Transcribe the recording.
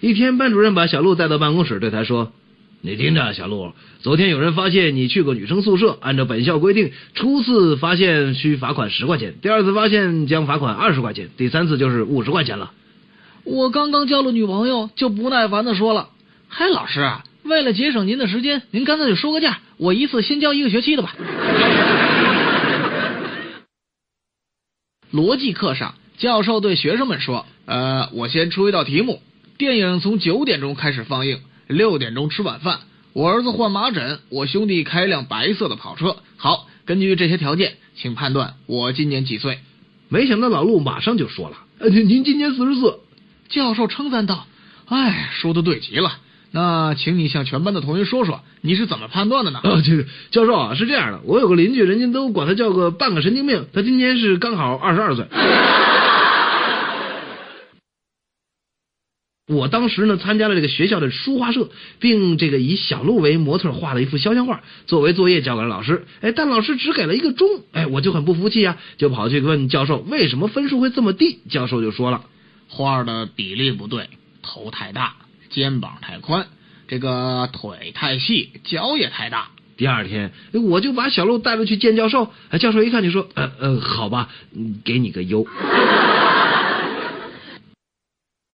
一天，班主任把小鹿带到办公室，对他说：“你听着，小鹿，昨天有人发现你去过女生宿舍，按照本校规定，初次发现需罚款十块钱，第二次发现将罚款二十块钱，第三次就是五十块钱了。”我刚刚交了女朋友，就不耐烦的说了：“嗨，老师，为了节省您的时间，您干脆就说个价，我一次先交一个学期的吧。”逻辑课上，教授对学生们说：“呃，我先出一道题目。电影从九点钟开始放映，六点钟吃晚饭。我儿子患麻疹，我兄弟开辆白色的跑车。好，根据这些条件，请判断我今年几岁。”没想到老陆马上就说了：“呃，您今年四十四。”教授称赞道：“哎，说的对极了。那请你向全班的同学说说，你是怎么判断的呢？”教授啊，是这样的，我有个邻居，人家都管他叫个半个神经病，他今年是刚好二十二岁。我当时呢，参加了这个学校的书画社，并这个以小鹿为模特画了一幅肖像画，作为作业交给了老师。哎，但老师只给了一个钟，哎，我就很不服气啊，就跑去问教授为什么分数会这么低。教授就说了。画的比例不对，头太大，肩膀太宽，这个腿太细，脚也太大。第二天，我就把小鹿带了去见教授。教授一看就说：“呃呃，好吧，给你个优。”